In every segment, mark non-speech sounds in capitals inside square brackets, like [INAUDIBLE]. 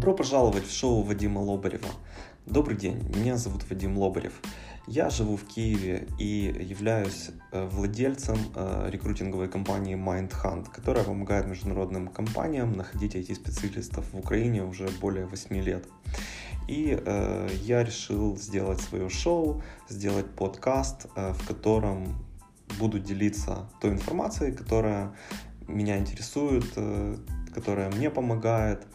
Добро пожаловать в шоу Вадима Лобарева. Добрый день, меня зовут Вадим Лобарев. Я живу в Киеве и являюсь э, владельцем э, рекрутинговой компании MindHunt, которая помогает международным компаниям находить IT-специалистов в Украине уже более 8 лет. И э, я решил сделать свое шоу, сделать подкаст, э, в котором буду делиться той информацией, которая меня интересует, э, которая мне помогает,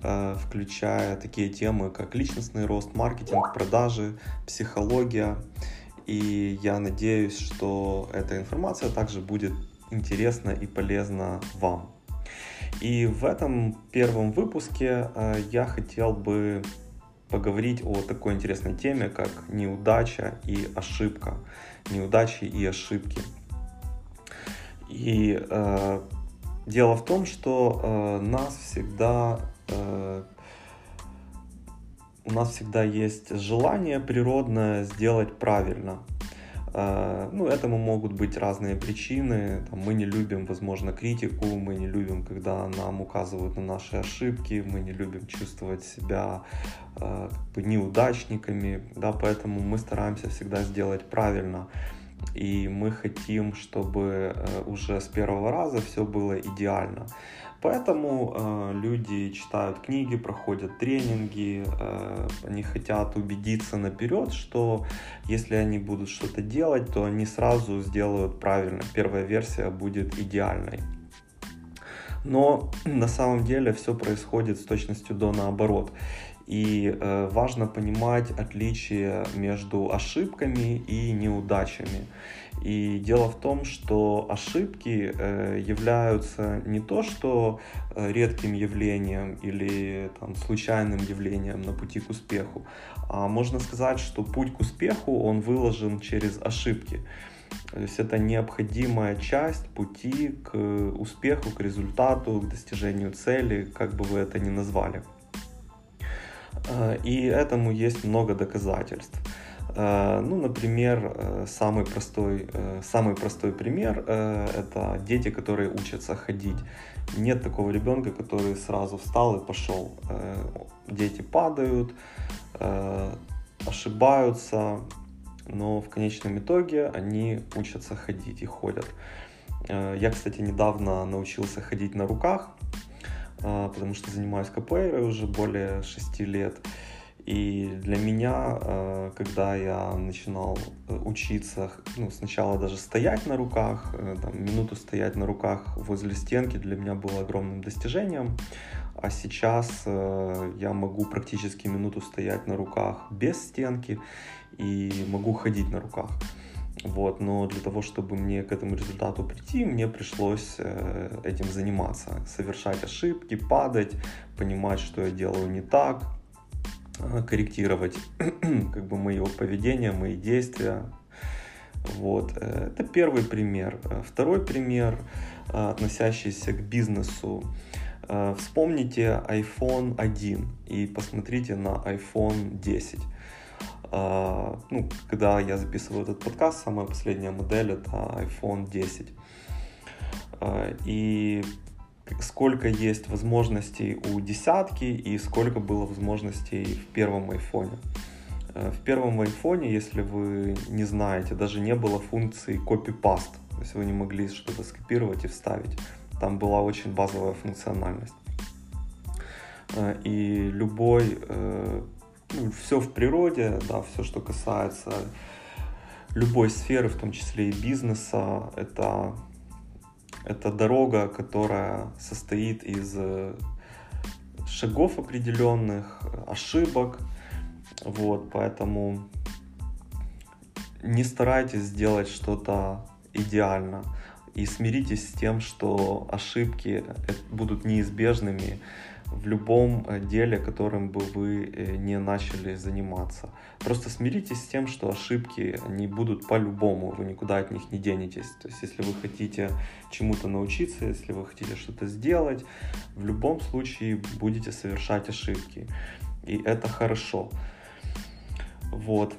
включая такие темы, как личностный рост, маркетинг, продажи, психология. И я надеюсь, что эта информация также будет интересна и полезна вам. И в этом первом выпуске э, я хотел бы поговорить о такой интересной теме, как неудача и ошибка. Неудачи и ошибки. И э, дело в том, что э, нас всегда Э, у нас всегда есть желание природное сделать правильно. Э, ну, этому могут быть разные причины. Там, мы не любим, возможно, критику, мы не любим, когда нам указывают на наши ошибки, мы не любим чувствовать себя э, как бы неудачниками, да, поэтому мы стараемся всегда сделать правильно. И мы хотим, чтобы уже с первого раза все было идеально. Поэтому э, люди читают книги, проходят тренинги, э, они хотят убедиться наперед, что если они будут что-то делать, то они сразу сделают правильно. Первая версия будет идеальной. Но [CLEARS THROAT] на самом деле все происходит с точностью до наоборот. И э, важно понимать отличие между ошибками и неудачами. И дело в том, что ошибки э, являются не то, что э, редким явлением или там, случайным явлением на пути к успеху, а можно сказать, что путь к успеху, он выложен через ошибки. То есть это необходимая часть пути к успеху, к результату, к достижению цели, как бы вы это ни назвали. Э, и этому есть много доказательств. Э, ну, например, э, самый простой, самый простой пример – это дети, которые учатся ходить. Нет такого ребенка, который сразу встал и пошел. Дети падают, ошибаются, но в конечном итоге они учатся ходить и ходят. Я, кстати, недавно научился ходить на руках, потому что занимаюсь капуэйрой уже более 6 лет. И для меня, а, когда я начинал э, учиться, ну, сначала даже стоять на руках, э, там, минуту стоять на руках возле стенки для меня было огромным достижением. А сейчас э, я могу практически минуту стоять на руках без стенки и могу ходить на руках. Вот, но для того, чтобы мне к этому результату прийти, мне пришлось э, этим заниматься, совершать ошибки, падать, понимать, что я делаю не так, э, корректировать [CLEARS THROAT] как бы мое поведение, мои действия. Вот, э, это первый пример. Второй пример, относящийся к бизнесу. Вспомните iPhone 1 и посмотрите на iPhone 10. А, ну, когда я записываю этот подкаст, самая последняя модель это iPhone 10. А, и сколько есть возможностей у десятки и сколько было возможностей в первом айфоне. А, в первом айфоне, если вы не знаете, даже не было функции copy-paste. То есть вы не могли что-то скопировать и вставить. Там была очень базовая функциональность. И любой э, ну, все в природе, да, все, что касается любой сферы, в том числе и бизнеса, это, это дорога, которая состоит из э, шагов определенных, ошибок, вот, поэтому не старайтесь сделать что-то идеально и смиритесь с тем, что ошибки э, будут неизбежными, в любом э, деле, которым бы вы э, не начали заниматься. Просто смиритесь с тем, что ошибки, они будут по-любому, вы никуда от них не денетесь. То есть, если вы хотите чему-то научиться, если вы хотите что-то сделать, в любом случае будете совершать ошибки. И это хорошо. Вот.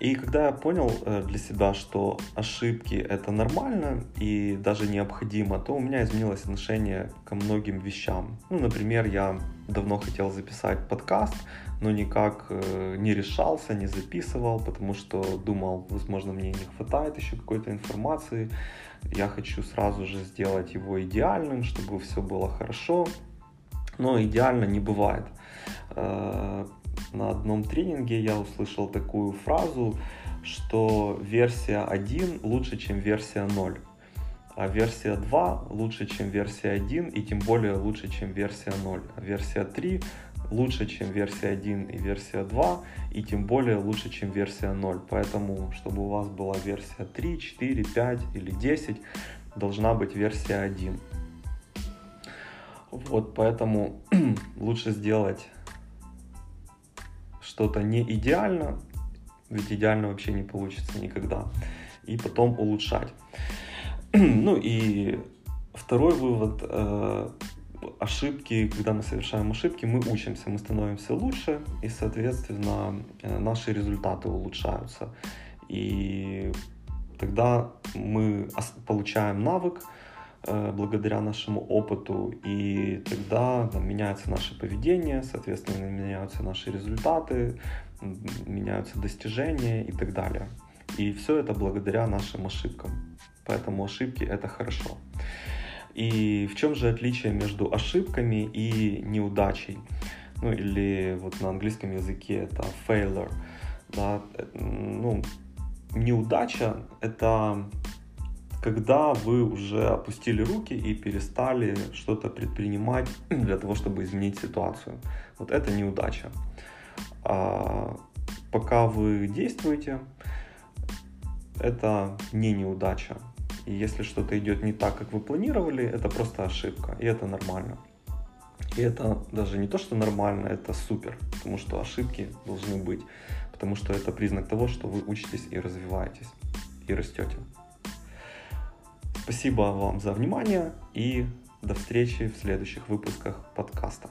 И когда я понял э, для себя, что ошибки это нормально и даже необходимо, то у меня изменилось отношение ко многим вещам. Ну, например, я давно хотел записать подкаст, но никак э, не решался, не записывал, потому что думал, возможно, мне не хватает еще какой-то информации. Я хочу сразу же сделать его идеальным, чтобы все было хорошо. Но идеально не бывает э, на одном тренинге я услышал такую фразу, что версия 1 лучше, чем версия 0, а версия 2 лучше, чем версия 1 и тем более лучше, чем версия 0, а версия 3 лучше, чем версия 1 и версия 2, и тем более лучше, чем версия 0. Поэтому, чтобы у вас была версия 3, 4, 5 или 10, должна быть версия 1. Вот, поэтому [CLEARS THROAT] лучше сделать что-то не идеально, ведь идеально вообще не получится никогда, и потом улучшать. [CLEARS THROAT] Ну и второй вывод, э, ошибки, когда мы совершаем ошибки, мы учимся, мы становимся лучше, и, соответственно, э, наши результаты улучшаются. И тогда мы получаем навык, благодаря нашему опыту, и тогда там, меняется наше поведение, соответственно, меняются наши результаты, меняются достижения и так далее. И все это благодаря нашим ошибкам. Поэтому ошибки это хорошо. И в чем же отличие между ошибками и неудачей? Ну или вот на английском языке это failure. Да? Э, ну, неудача это когда вы уже опустили руки и перестали что-то предпринимать [CLEARS THROAT] для того, чтобы изменить ситуацию. Вот это неудача. А пока вы действуете, это не неудача. И если что-то идет не так, как вы планировали, это просто ошибка, и это нормально. И это даже не то, что нормально, это супер, потому что ошибки должны быть, потому что это признак того, что вы учитесь и развиваетесь, и растете. Спасибо вам за внимание и до встречи в следующих выпусках подкаста.